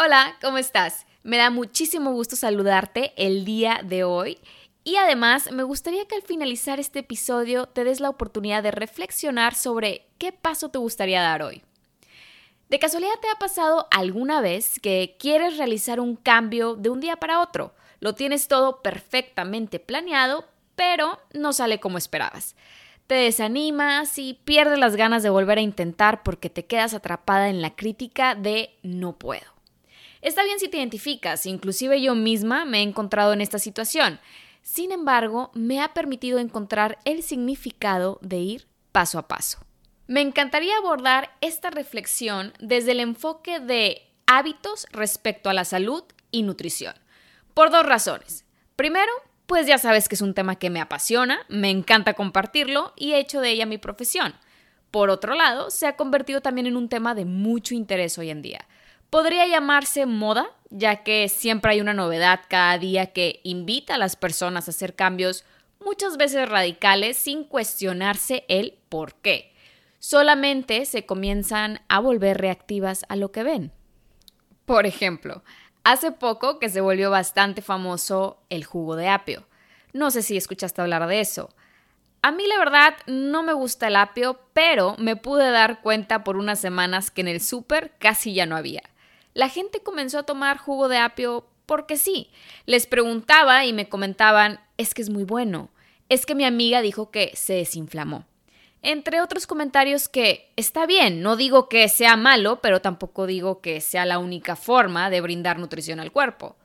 Hola, ¿cómo estás? Me da muchísimo gusto saludarte el día de hoy. Y además, me gustaría que al finalizar este episodio te des la oportunidad de reflexionar sobre qué paso te gustaría dar hoy. ¿De casualidad te ha pasado alguna vez que quieres realizar un cambio de un día para otro? Lo tienes todo perfectamente planeado, pero no sale como esperabas. Te desanimas y pierdes las ganas de volver a intentar porque te quedas atrapada en la crítica de no puedo. Está bien si te identificas, inclusive yo misma me he encontrado en esta situación. Sin embargo, me ha permitido encontrar el significado de ir paso a paso. Me encantaría abordar esta reflexión desde el enfoque de hábitos respecto a la salud y nutrición. Por dos razones. Primero, pues ya sabes que es un tema que me apasiona, me encanta compartirlo y he hecho de ella mi profesión. Por otro lado, se ha convertido también en un tema de mucho interés hoy en día. Podría llamarse moda, ya que siempre hay una novedad cada día que invita a las personas a hacer cambios muchas veces radicales sin cuestionarse el por qué. Solamente se comienzan a volver reactivas a lo que ven. Por ejemplo, hace poco que se volvió bastante famoso el jugo de apio. No sé si escuchaste hablar de eso. A mí la verdad no me gusta el apio, pero me pude dar cuenta por unas semanas que en el súper casi ya no había la gente comenzó a tomar jugo de apio porque sí. Les preguntaba y me comentaban, es que es muy bueno, es que mi amiga dijo que se desinflamó. Entre otros comentarios que está bien, no digo que sea malo, pero tampoco digo que sea la única forma de brindar nutrición al cuerpo.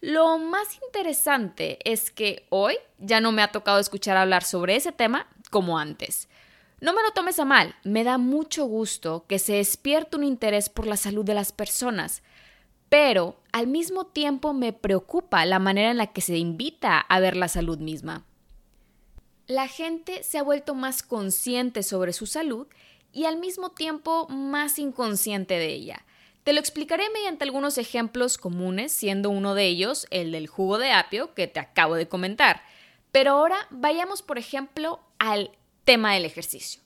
Lo más interesante es que hoy ya no me ha tocado escuchar hablar sobre ese tema como antes. No me lo tomes a mal, me da mucho gusto que se despierte un interés por la salud de las personas, pero al mismo tiempo me preocupa la manera en la que se invita a ver la salud misma. La gente se ha vuelto más consciente sobre su salud y al mismo tiempo más inconsciente de ella. Te lo explicaré mediante algunos ejemplos comunes, siendo uno de ellos el del jugo de apio que te acabo de comentar. Pero ahora vayamos, por ejemplo, al tema del ejercicio.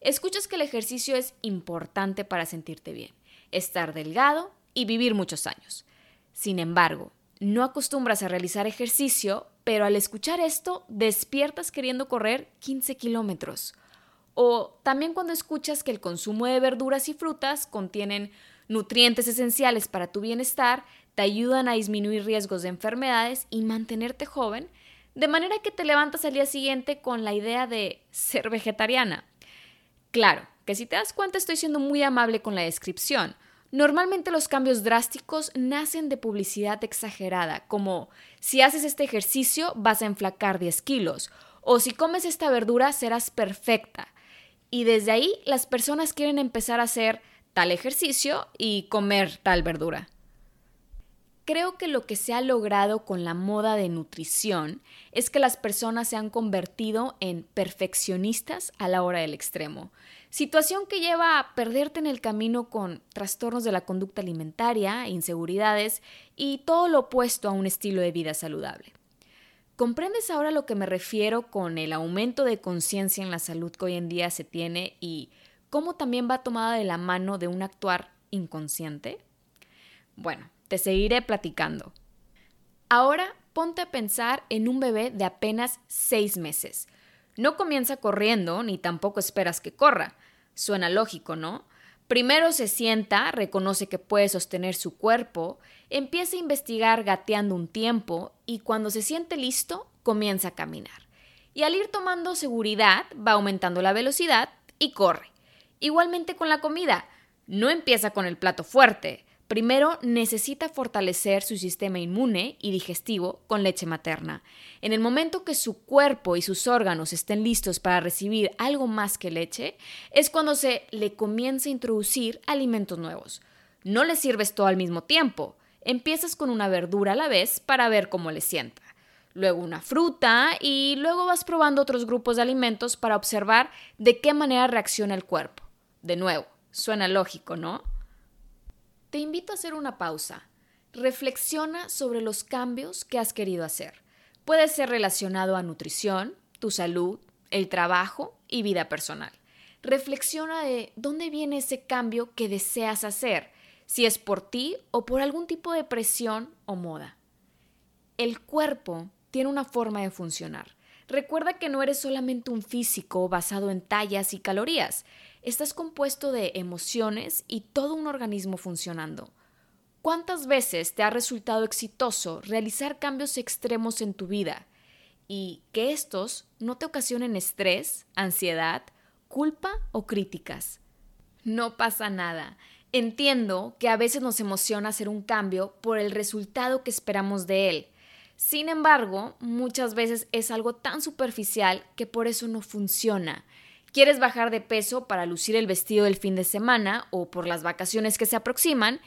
Escuchas que el ejercicio es importante para sentirte bien, estar delgado y vivir muchos años. Sin embargo, no acostumbras a realizar ejercicio, pero al escuchar esto despiertas queriendo correr 15 kilómetros. O también cuando escuchas que el consumo de verduras y frutas contienen nutrientes esenciales para tu bienestar, te ayudan a disminuir riesgos de enfermedades y mantenerte joven, de manera que te levantas al día siguiente con la idea de ser vegetariana. Claro, que si te das cuenta estoy siendo muy amable con la descripción. Normalmente los cambios drásticos nacen de publicidad exagerada, como si haces este ejercicio vas a enflacar 10 kilos, o si comes esta verdura serás perfecta. Y desde ahí las personas quieren empezar a hacer tal ejercicio y comer tal verdura. Creo que lo que se ha logrado con la moda de nutrición es que las personas se han convertido en perfeccionistas a la hora del extremo, situación que lleva a perderte en el camino con trastornos de la conducta alimentaria, inseguridades y todo lo opuesto a un estilo de vida saludable. ¿Comprendes ahora lo que me refiero con el aumento de conciencia en la salud que hoy en día se tiene y cómo también va tomada de la mano de un actuar inconsciente? Bueno, te seguiré platicando. Ahora ponte a pensar en un bebé de apenas seis meses. No comienza corriendo ni tampoco esperas que corra. Suena lógico, ¿no? Primero se sienta, reconoce que puede sostener su cuerpo, empieza a investigar gateando un tiempo y cuando se siente listo, comienza a caminar. Y al ir tomando seguridad, va aumentando la velocidad y corre. Igualmente con la comida, no empieza con el plato fuerte, Primero, necesita fortalecer su sistema inmune y digestivo con leche materna. En el momento que su cuerpo y sus órganos estén listos para recibir algo más que leche, es cuando se le comienza a introducir alimentos nuevos. No le sirves todo al mismo tiempo. Empiezas con una verdura a la vez para ver cómo le sienta. Luego una fruta y luego vas probando otros grupos de alimentos para observar de qué manera reacciona el cuerpo. De nuevo, suena lógico, ¿no? Te invito a hacer una pausa. Reflexiona sobre los cambios que has querido hacer. Puede ser relacionado a nutrición, tu salud, el trabajo y vida personal. Reflexiona de dónde viene ese cambio que deseas hacer, si es por ti o por algún tipo de presión o moda. El cuerpo tiene una forma de funcionar. Recuerda que no eres solamente un físico basado en tallas y calorías. Estás compuesto de emociones y todo un organismo funcionando. ¿Cuántas veces te ha resultado exitoso realizar cambios extremos en tu vida y que estos no te ocasionen estrés, ansiedad, culpa o críticas? No pasa nada. Entiendo que a veces nos emociona hacer un cambio por el resultado que esperamos de él. Sin embargo, muchas veces es algo tan superficial que por eso no funciona. Quieres bajar de peso para lucir el vestido del fin de semana o por las vacaciones que se aproximan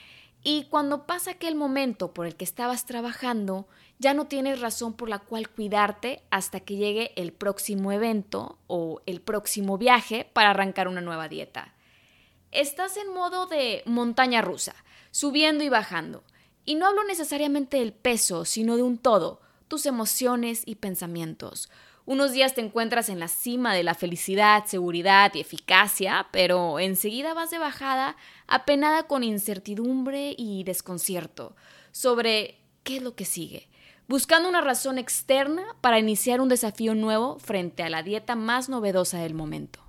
y cuando pasa aquel momento por el que estabas trabajando, ya no tienes razón por la cual cuidarte hasta que llegue el próximo evento o el próximo viaje para arrancar una nueva dieta. Estás en modo de montaña rusa, subiendo y bajando. Y no hablo necesariamente del peso, sino de un todo, tus emociones y pensamientos. Unos días te encuentras en la cima de la felicidad, seguridad y eficacia, pero enseguida vas de bajada, apenada con incertidumbre y desconcierto sobre qué es lo que sigue, buscando una razón externa para iniciar un desafío nuevo frente a la dieta más novedosa del momento.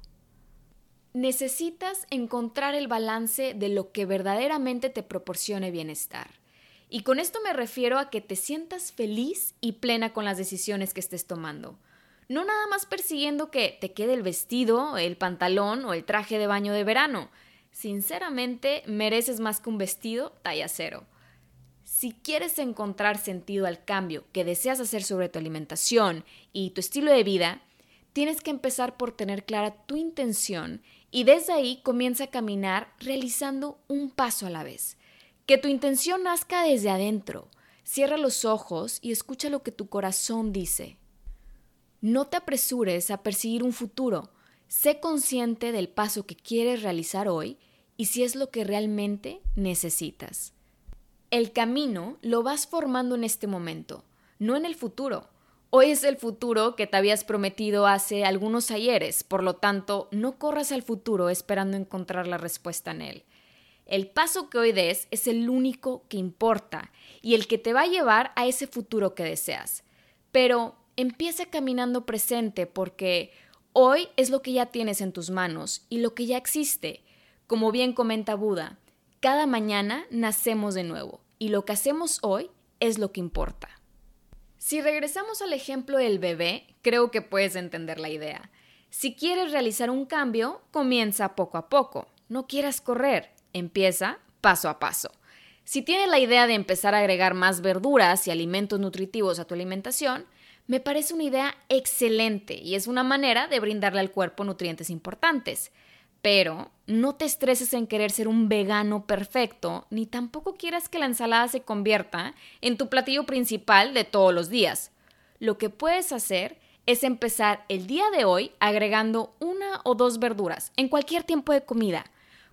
Necesitas encontrar el balance de lo que verdaderamente te proporcione bienestar. Y con esto me refiero a que te sientas feliz y plena con las decisiones que estés tomando no nada más persiguiendo que te quede el vestido, el pantalón o el traje de baño de verano. Sinceramente, mereces más que un vestido talla cero. Si quieres encontrar sentido al cambio que deseas hacer sobre tu alimentación y tu estilo de vida, tienes que empezar por tener clara tu intención y desde ahí comienza a caminar realizando un paso a la vez. Que tu intención nazca desde adentro. Cierra los ojos y escucha lo que tu corazón dice. No te apresures a perseguir un futuro. Sé consciente del paso que quieres realizar hoy y si es lo que realmente necesitas. El camino lo vas formando en este momento, no en el futuro. Hoy es el futuro que te habías prometido hace algunos ayeres, por lo tanto, no corras al futuro esperando encontrar la respuesta en él. El paso que hoy des es el único que importa y el que te va a llevar a ese futuro que deseas. Pero empieza caminando presente porque hoy es lo que ya tienes en tus manos y lo que ya existe. Como bien comenta Buda, cada mañana nacemos de nuevo y lo que hacemos hoy es lo que importa. Si regresamos al ejemplo del bebé, creo que puedes entender la idea. Si quieres realizar un cambio, comienza poco a poco. No quieras correr, empieza paso a paso. Si tienes la idea de empezar a agregar más verduras y alimentos nutritivos a tu alimentación, me parece una idea excelente y es una manera de brindarle al cuerpo nutrientes importantes. Pero no te estreses en querer ser un vegano perfecto, ni tampoco quieras que la ensalada se convierta en tu platillo principal de todos los días. Lo que puedes hacer es empezar el día de hoy agregando una o dos verduras en cualquier tiempo de comida.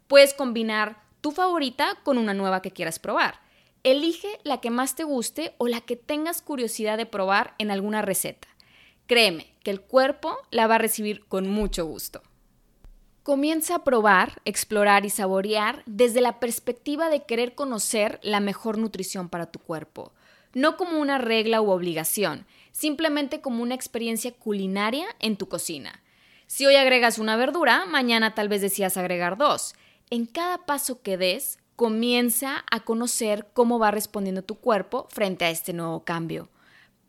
Puedes combinar tu favorita con una nueva que quieras probar. Elige la que más te guste o la que tengas curiosidad de probar en alguna receta. Créeme que el cuerpo la va a recibir con mucho gusto. Comienza a probar, explorar y saborear desde la perspectiva de querer conocer la mejor nutrición para tu cuerpo, no como una regla u obligación, simplemente como una experiencia culinaria en tu cocina. Si hoy agregas una verdura, mañana tal vez decías agregar dos. En cada paso que des, comienza a conocer cómo va respondiendo tu cuerpo frente a este nuevo cambio.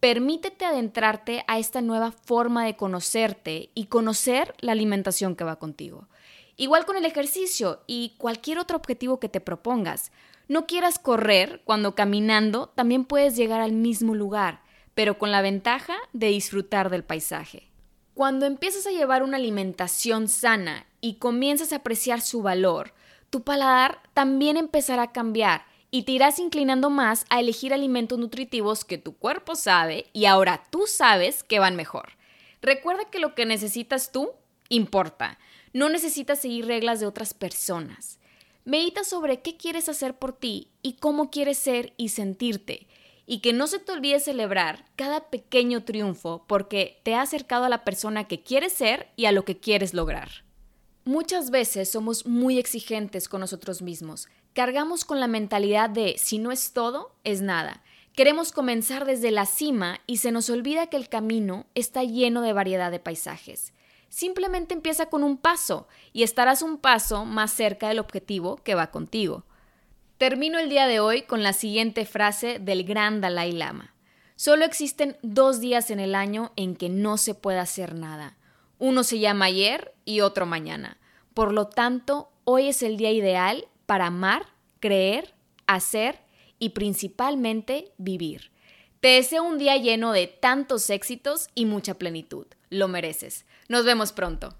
Permítete adentrarte a esta nueva forma de conocerte y conocer la alimentación que va contigo. Igual con el ejercicio y cualquier otro objetivo que te propongas. No quieras correr cuando caminando también puedes llegar al mismo lugar, pero con la ventaja de disfrutar del paisaje. Cuando empiezas a llevar una alimentación sana y comienzas a apreciar su valor, tu paladar también empezará a cambiar y te irás inclinando más a elegir alimentos nutritivos que tu cuerpo sabe y ahora tú sabes que van mejor. Recuerda que lo que necesitas tú importa. No necesitas seguir reglas de otras personas. Medita sobre qué quieres hacer por ti y cómo quieres ser y sentirte. Y que no se te olvide celebrar cada pequeño triunfo porque te ha acercado a la persona que quieres ser y a lo que quieres lograr. Muchas veces somos muy exigentes con nosotros mismos. Cargamos con la mentalidad de si no es todo, es nada. Queremos comenzar desde la cima y se nos olvida que el camino está lleno de variedad de paisajes. Simplemente empieza con un paso y estarás un paso más cerca del objetivo que va contigo. Termino el día de hoy con la siguiente frase del gran Dalai Lama. Solo existen dos días en el año en que no se puede hacer nada. Uno se llama ayer y otro mañana. Por lo tanto, hoy es el día ideal para amar, creer, hacer y principalmente vivir. Te deseo un día lleno de tantos éxitos y mucha plenitud. Lo mereces. Nos vemos pronto.